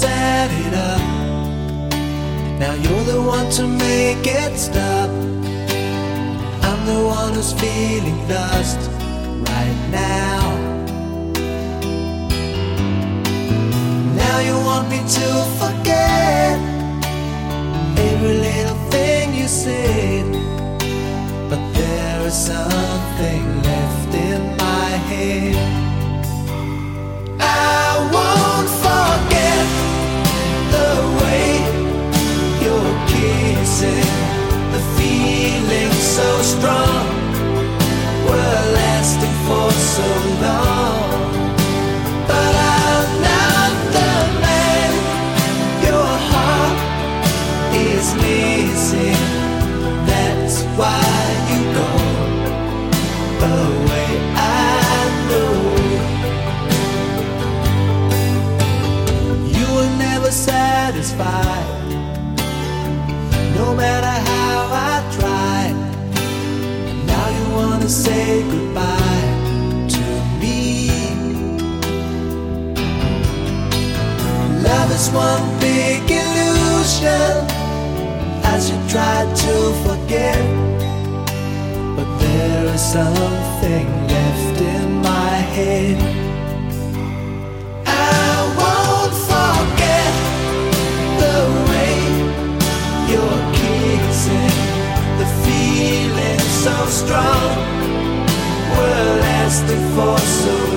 set it up. Now you're the one to make it stop. I'm the one who's feeling lost right now. Now you want me to forget every little thing you said, but there is something left in my head. I won't forget. missing the feeling so strong. We're lasting for so long. say goodbye to me. Love is one big illusion as you try to forget. But there is something left in my head. asked for so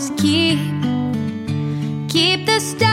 just keep, keep the star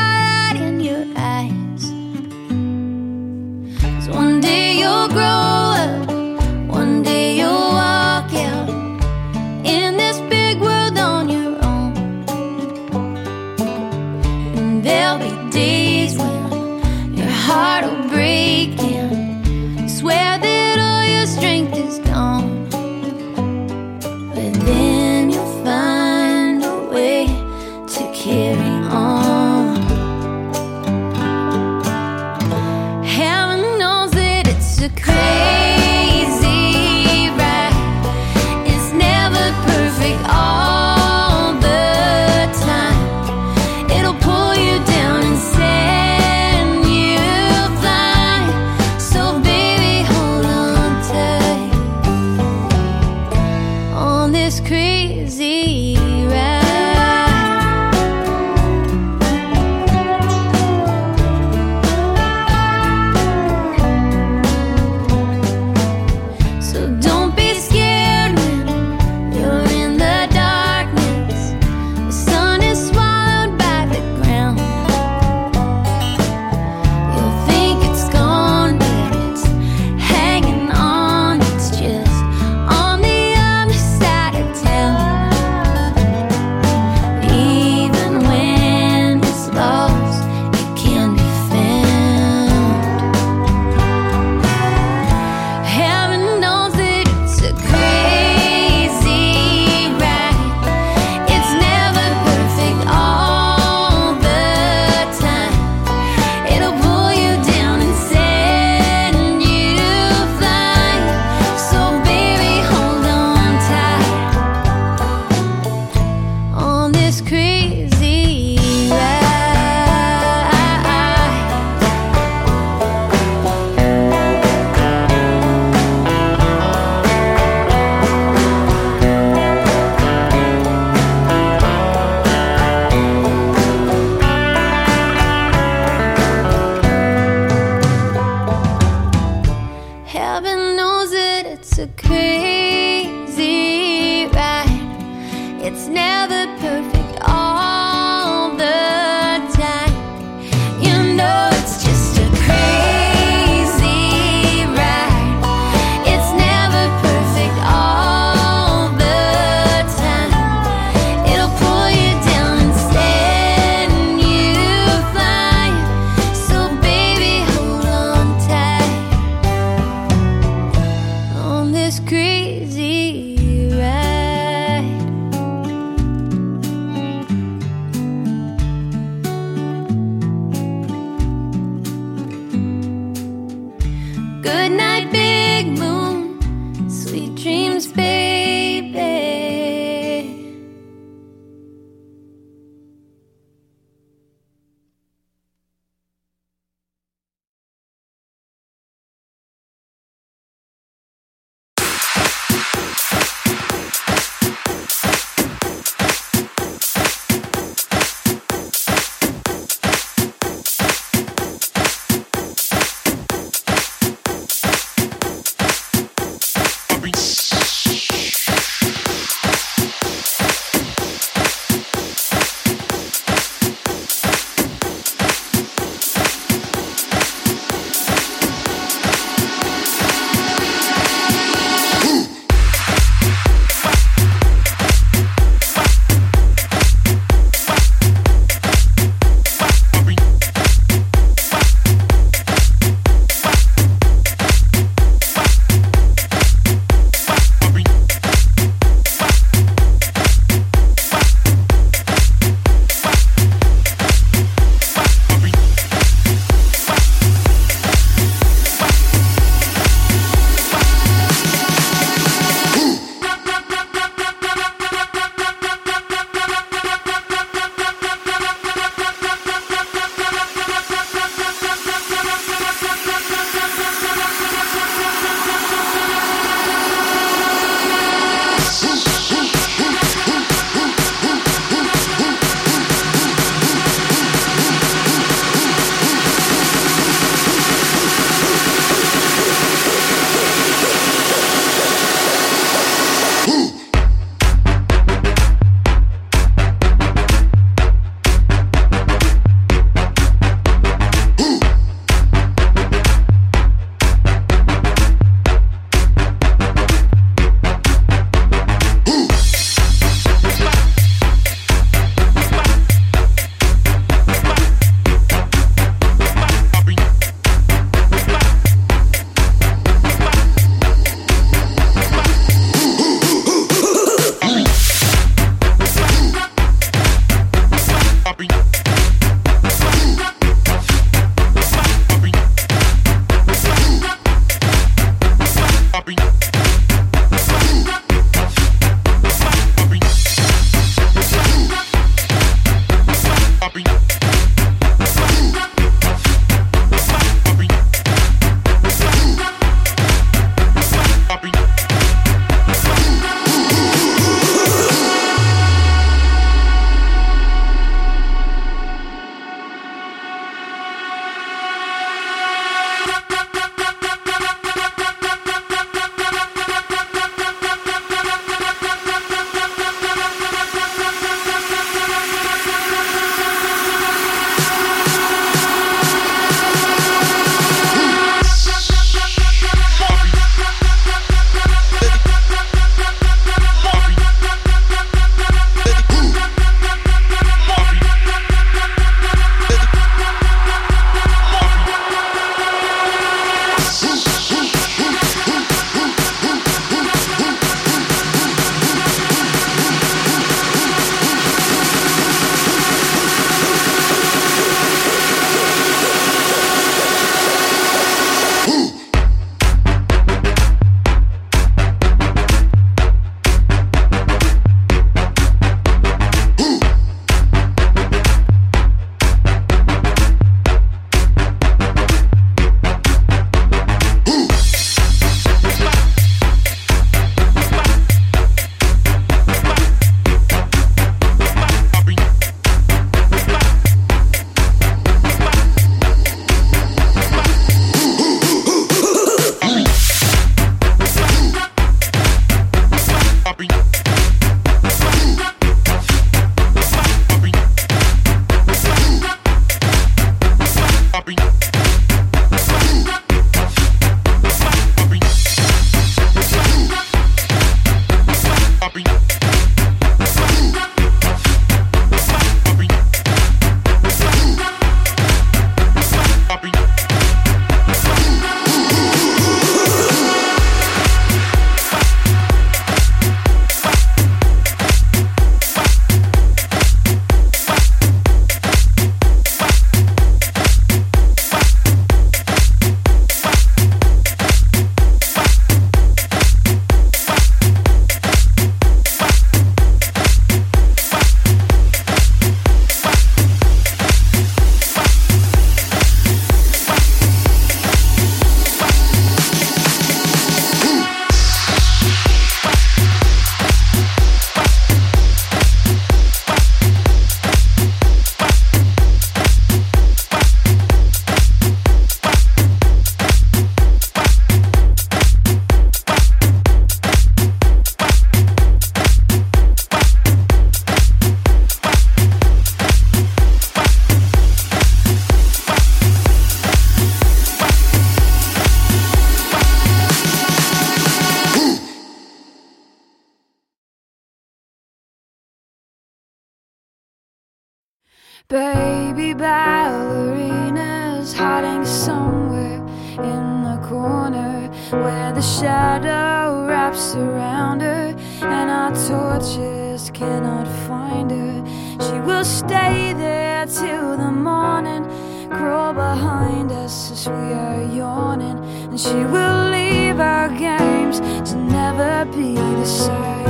We'll stay there till the morning, crawl behind us as we are yawning. And she will leave our games to never be the same.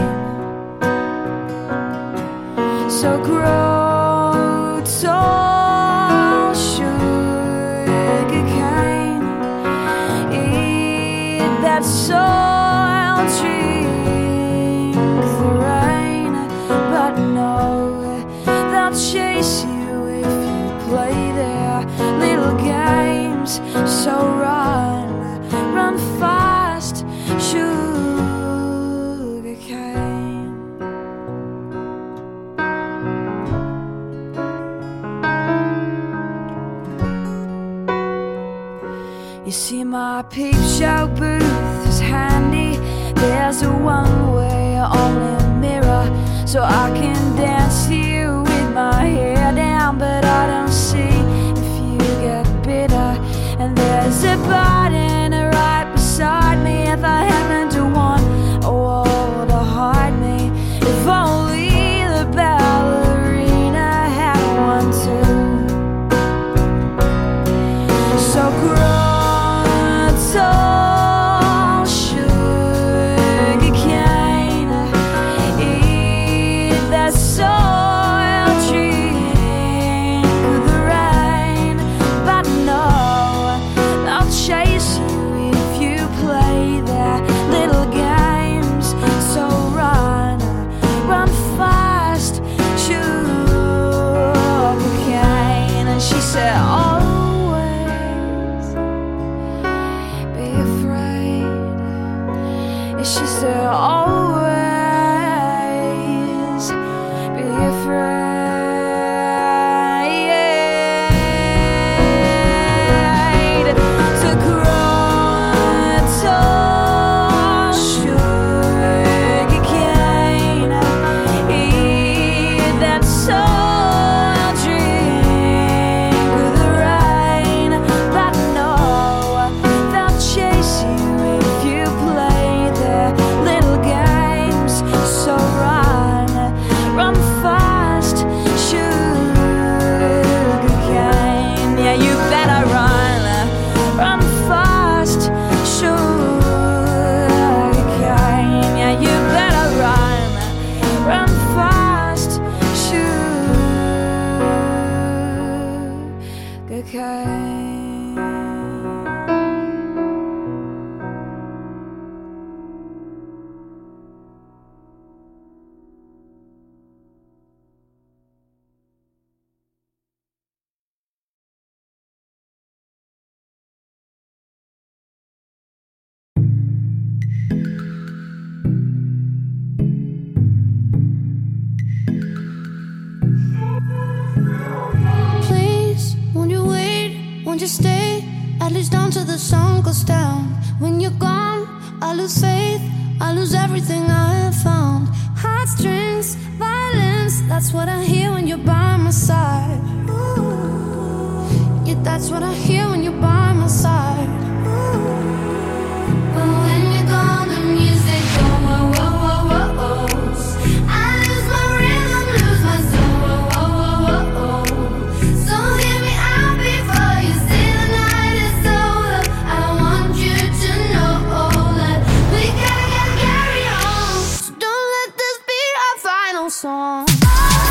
So grow. My peep show booth is handy. There's a one way only mirror, so I can dance here with my hair down. But I don't see if you get bitter. And there's a button right beside me if I happen to want a wall to hide me. If only the ballerina had one too. So grow. song.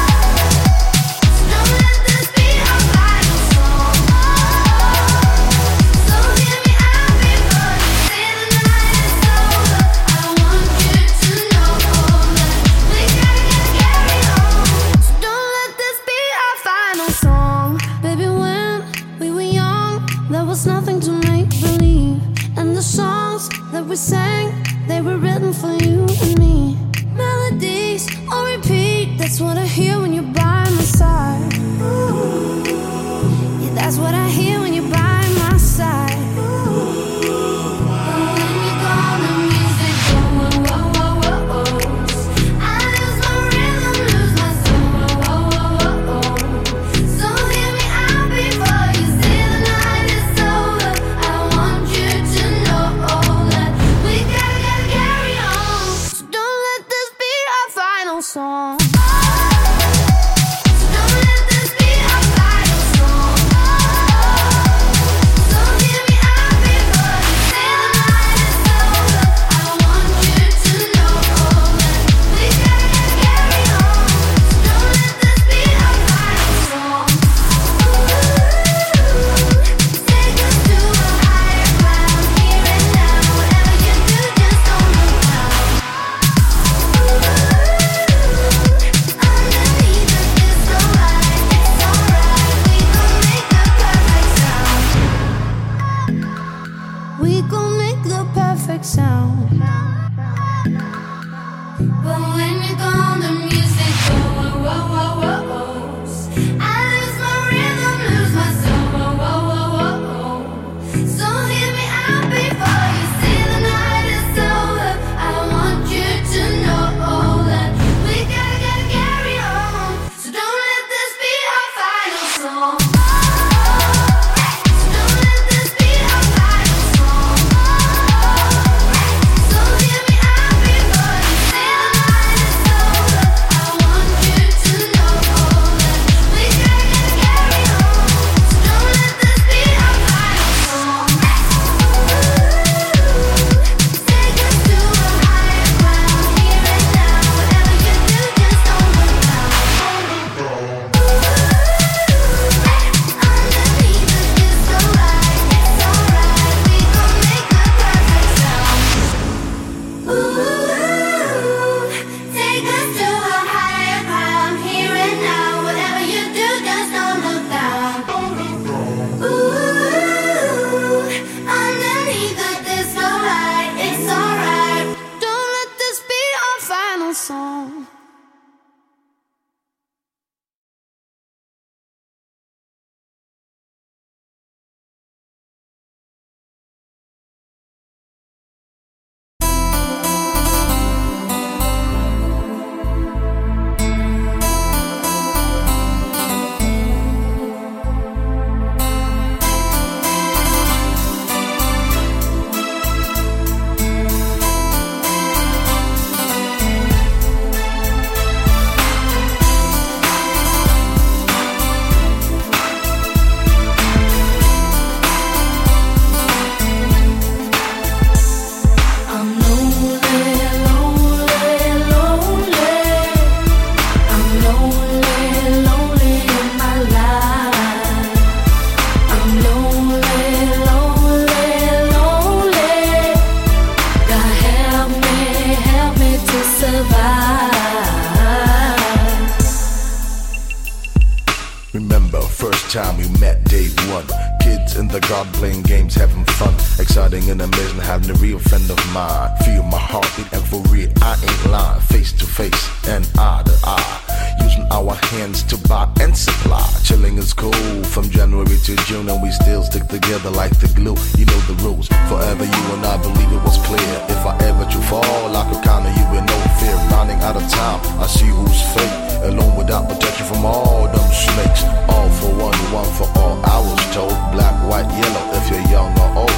Remember, first time we met, day one. Kids in the garden playing games, having fun. Exciting and amazing, having a real friend of mine. Feel my heartbeat and for real, I ain't lying. Face to face and eye to eye Using our hands to buy and supply. Chilling is cool from January to June, and we still stick together like the glue. You know the rules. Forever you and I believe it was clear. If I ever do fall, I could count on you with no fear. Running out of time, I see who's fake. Alone without protection from all them snakes. All for one, one for all. I was told black, white, yellow if you're young or old.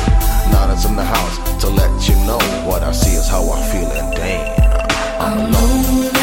Nana's in the house to let you know what I see is how I feel, and damn, I'm alone.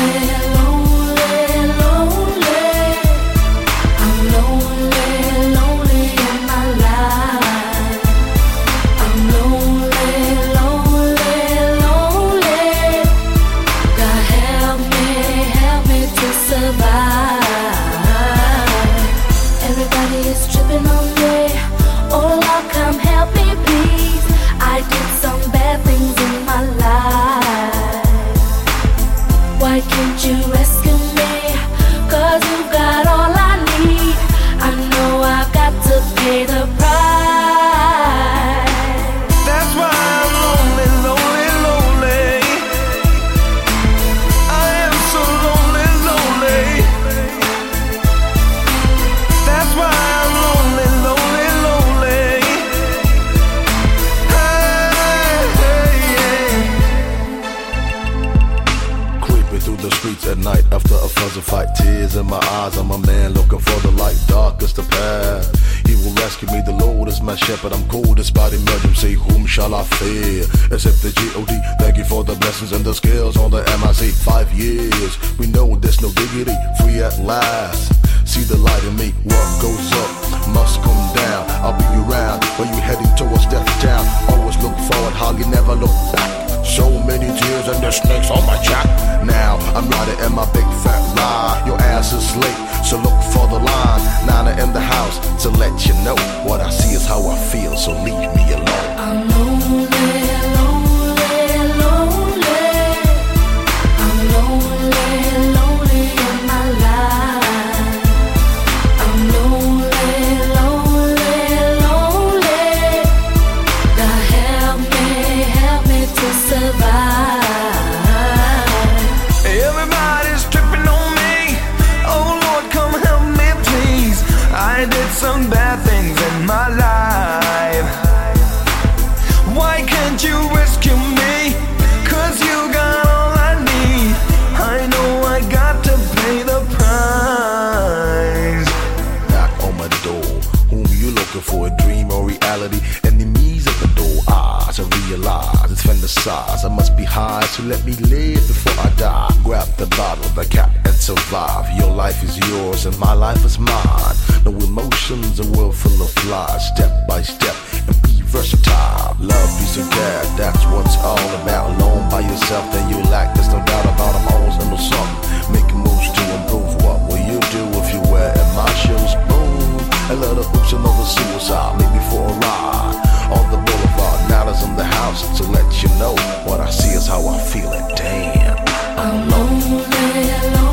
Years. We know there's no diggity. Free at last. See the light in me. What goes up must come down. I'll be around when you heading towards death town. Always look forward, hardly never look back. So many tears and the snakes on my jack. Now I'm riding in my big fat ride. Your ass is late, so look for the line. Nana in the house to let you know what I see is how I feel. So leave me fantasize. I must be high, so let me live before I die. Grab the bottle, the cap, and survive. Your life is yours, and my life is mine. No emotions, a world full of lies. Step by step, and be versatile. Love, peace, and care, that's what's all about. Alone by yourself, then you lack. There's no doubt about I'm always into something. Making moves to improve. What will you do if you wear in my shoes? Boom. A of oops, another suicide. Maybe for a ride on the boulevard. In the house to let you know what I see is how I feel it. Damn. I'm lonely,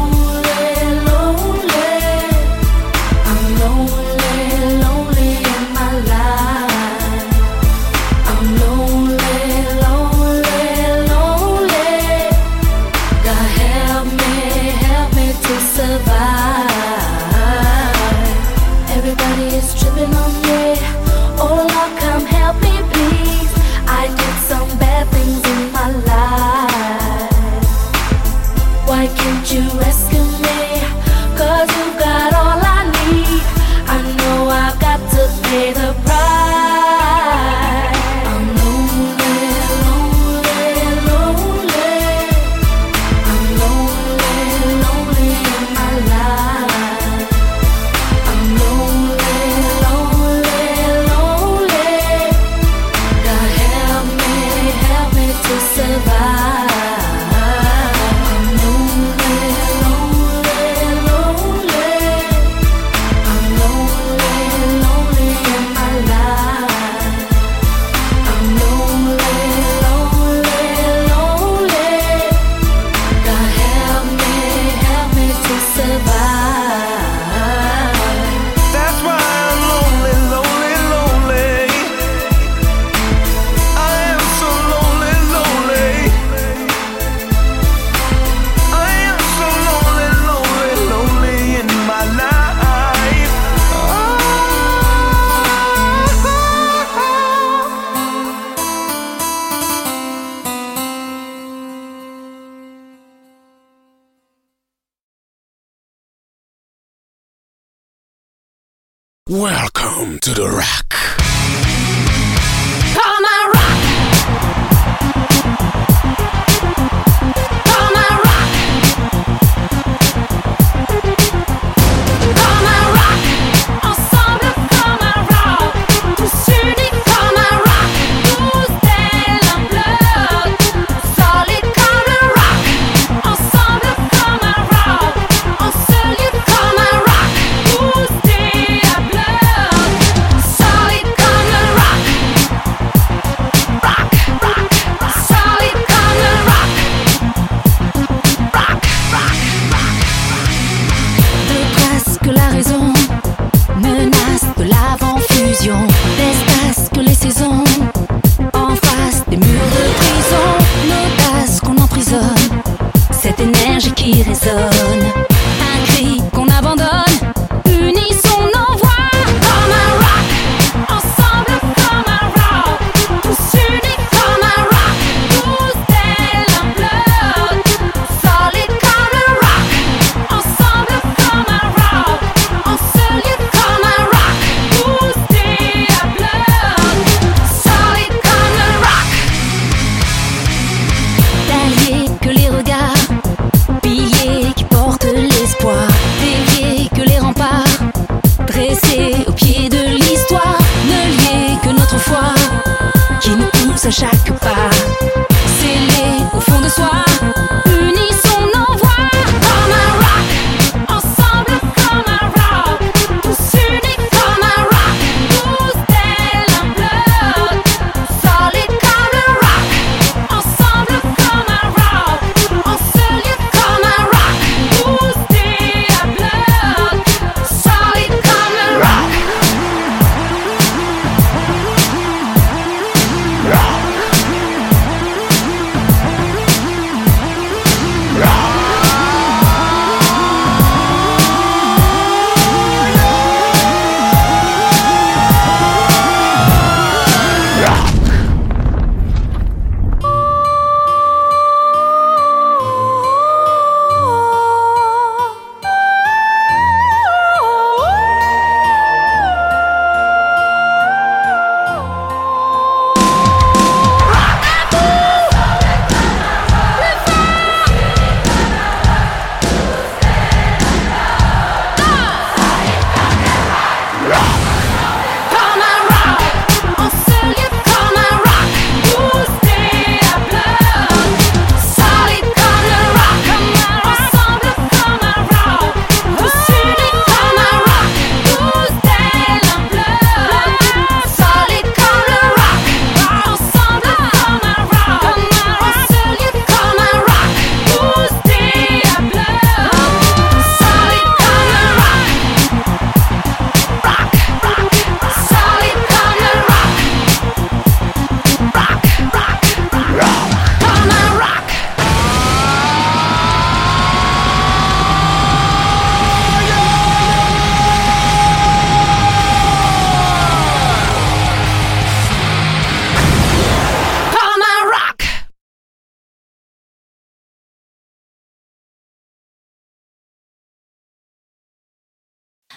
Welcome to the rock.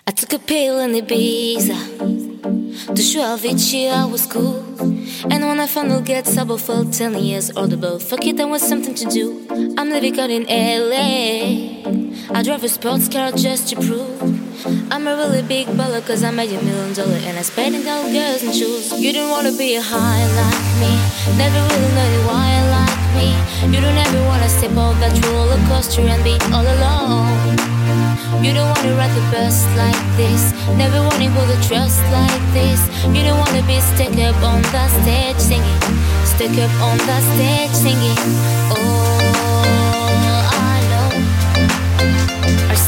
I took a pill in Ibiza to show Avicii I was cool. And when I finally get sober, felt 10 years older, fuck it, there was something to do. I'm living out in LA. I drive a sports car just to prove I'm a really big baller, cause I made a million dollars and I spent it on girls and shoes. You don't wanna be a high like me, never really know why like me. You don't ever wanna step off that roller coaster and be all alone. You don't wanna ride the bus like this. Never wanna hold trust like this. You don't wanna be stuck up on the stage singing. Stuck up on the stage singing. Oh, I know. Our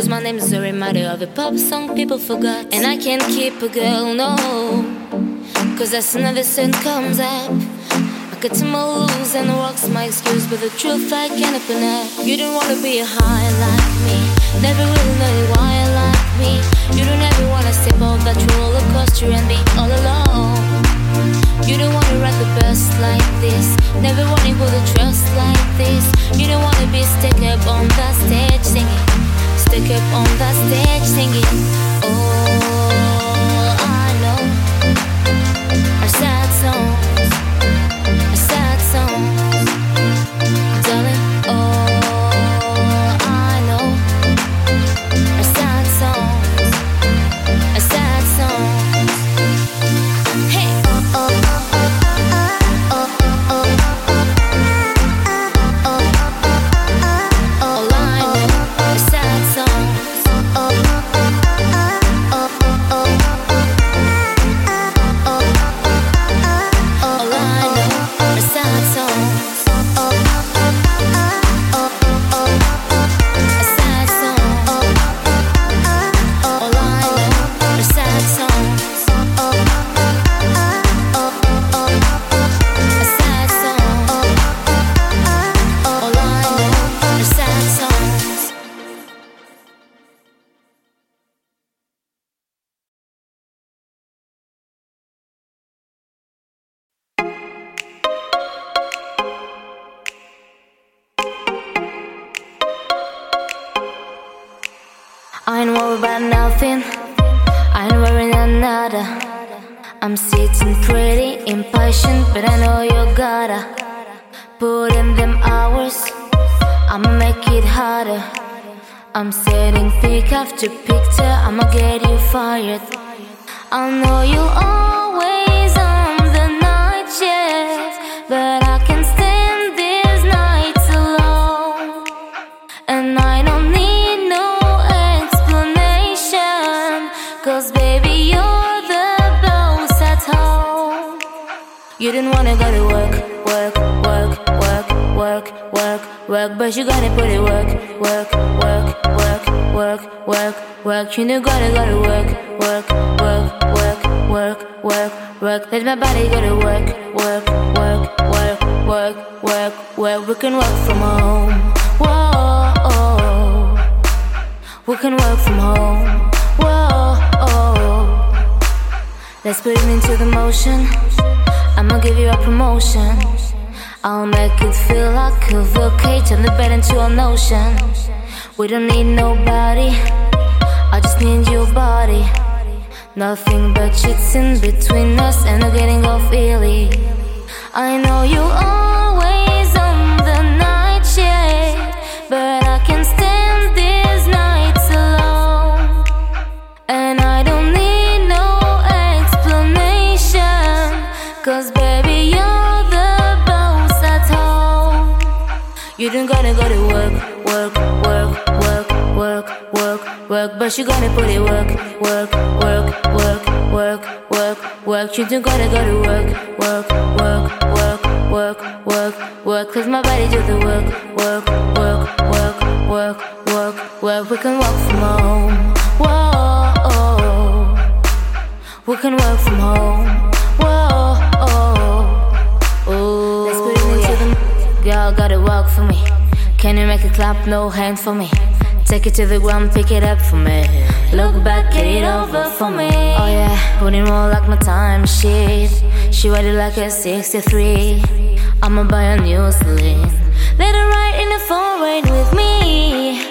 cause my name is a reminder of a pop song people forgot. And I can't keep a girl, no. Cause as the sun comes up, I cut to my loose and walks my excuse. But the truth I can't open up. You don't wanna be a high like me. Never really know why like me. You don't ever wanna step off that roller coaster and be all alone. You don't wanna ride the bus like this. Never wanna the trust like this. You don't wanna be stuck up on the stage singing. Stuck up on the stage singing. Oh, I'm setting pick after picture. I'ma get you fired. I know you always on the night shift, but I can stand these nights alone. And I don't need no explanation. Cause baby, you're the boss at home. You didn't wanna go to work, work. But you gotta put it work, work, work, work, work, work, work. You know gotta go to work, work, work, work, work, work, work. Let my body go to work, work, work, work, work, work, work. We can work from home. Whoa. We can work from home. Whoa. Let's put it into the motion. I'ma give you a promotion. I'll make it feel like a volcano. Turn the bed into an ocean. We don't need nobody. I just need your body. Nothing but shit's in between us, and I'm getting off early. I know you always on the night shift, but You don't gotta go to work, work, work, work, work, work, work, but you gonna put it work, work, work, work, work, work, work. You don't gotta go to work, work, work, work, work, work, work, cause my body do the work, work, work, work, work, work, work. We can work from home, whoa. We can work from home, Gotta walk for me. Can you make a clap? No hands for me. Take it to the ground, pick it up for me. Look back, get it over for me. Oh yeah, putting more like my time sheet. She ready like a 63. I'ma buy a new sling. Let her ride in the phone rain with me.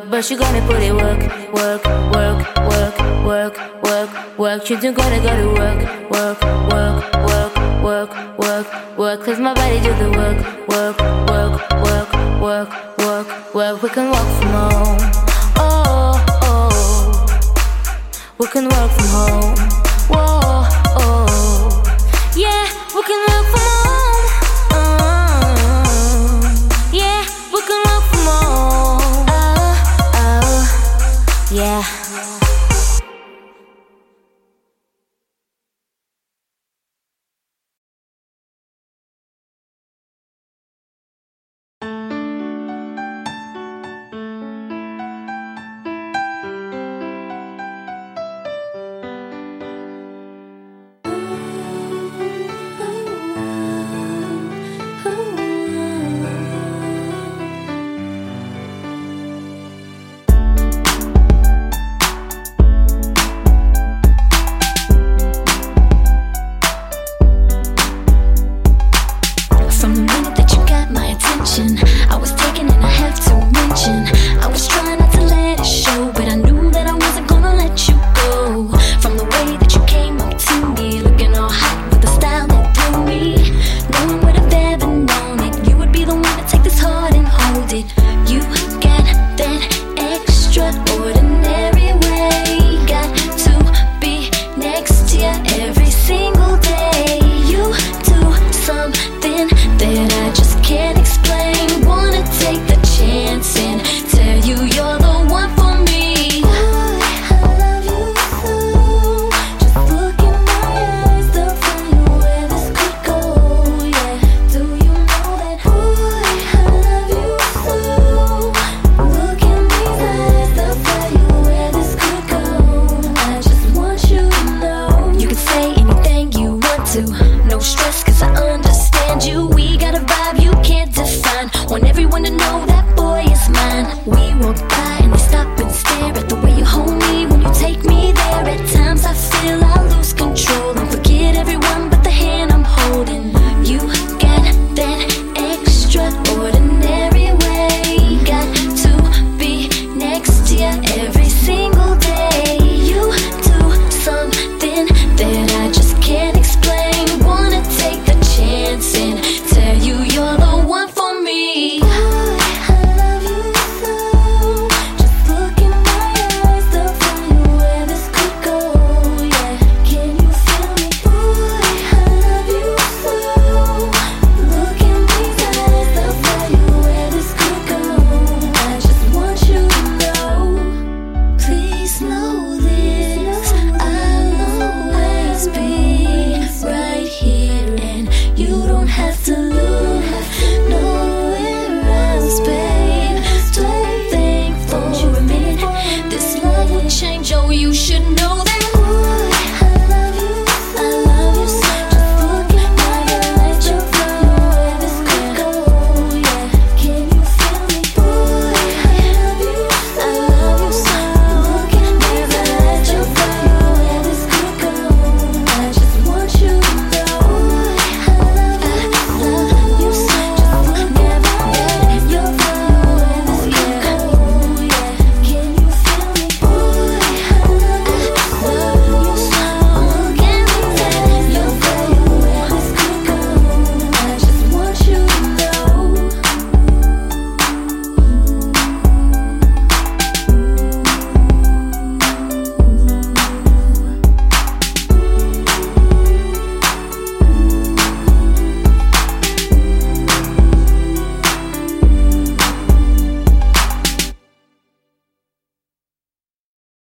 Work, but you gonna put it work, work, work, work, work, work, work. You don't gotta go to work, work, work, work, work, work, work, cause my body do the work, work, work, work, work, work, work. We can work from home, oh, oh. We can work from home, whoa, oh.